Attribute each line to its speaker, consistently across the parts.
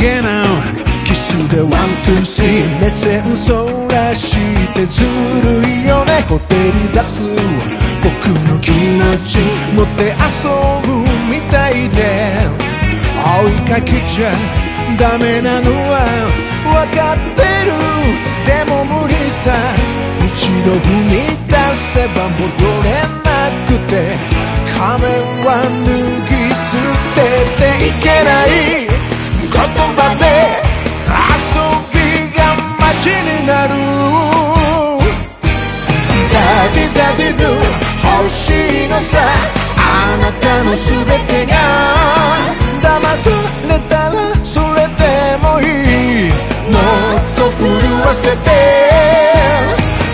Speaker 1: げなキスで one two three 目線そらしてずるいよねほてり出す僕の気持ち持って遊ぶみたいで追いかけちゃダメなのは分かってるでも無理さ一度踏み出せば戻れさあなたの全てが。騙されたらそれでもいい。もっと震わせて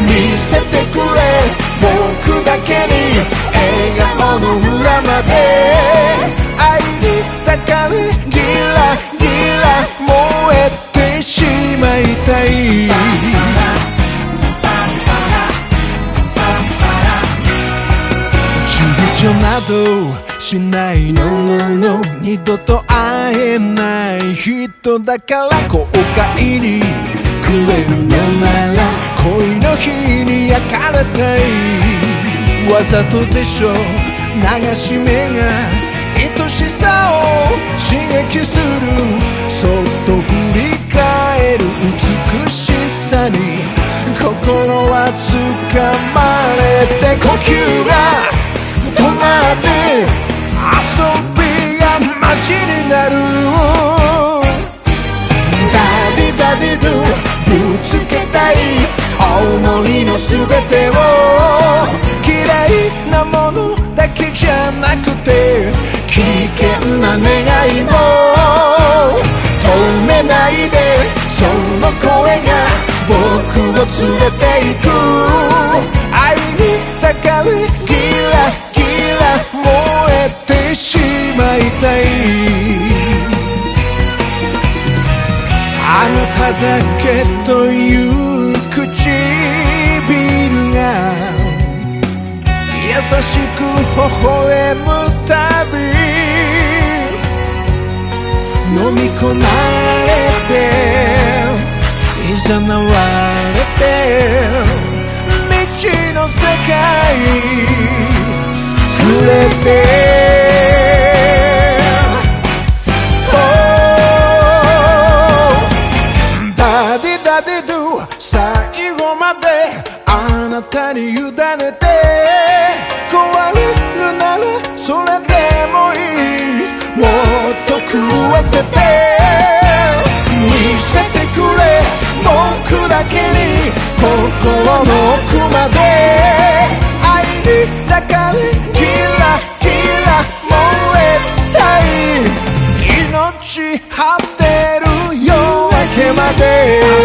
Speaker 1: 見せてくれ。僕だけに笑顔の裏まで。愛に抱かれギラギラ燃えてしまいたい。躊躇などしないののの二度と会えない人だから後悔にくれるのなら恋の日に焼かれたい。わざとでしょ。流し目が愛しさを刺激するそっと振り返る美しさに心は掴まれて呼吸が。止まって遊びがマジになる daddy daddy do ぶつけたい思いの全てを綺麗なものだけじゃなくて危険な願いも止めないでその声が僕を連れて行く愛に抱かれあなただけという唇が優しく微笑むたび飲み込まれて誘われて未知の世界触れてまであなたに委ねて壊れるならそれでもいい。もっと狂わせて見せてくれ。僕だけに心の奥まで。愛に抱かれキラキラ燃えたい。命張ってる夜明けまで。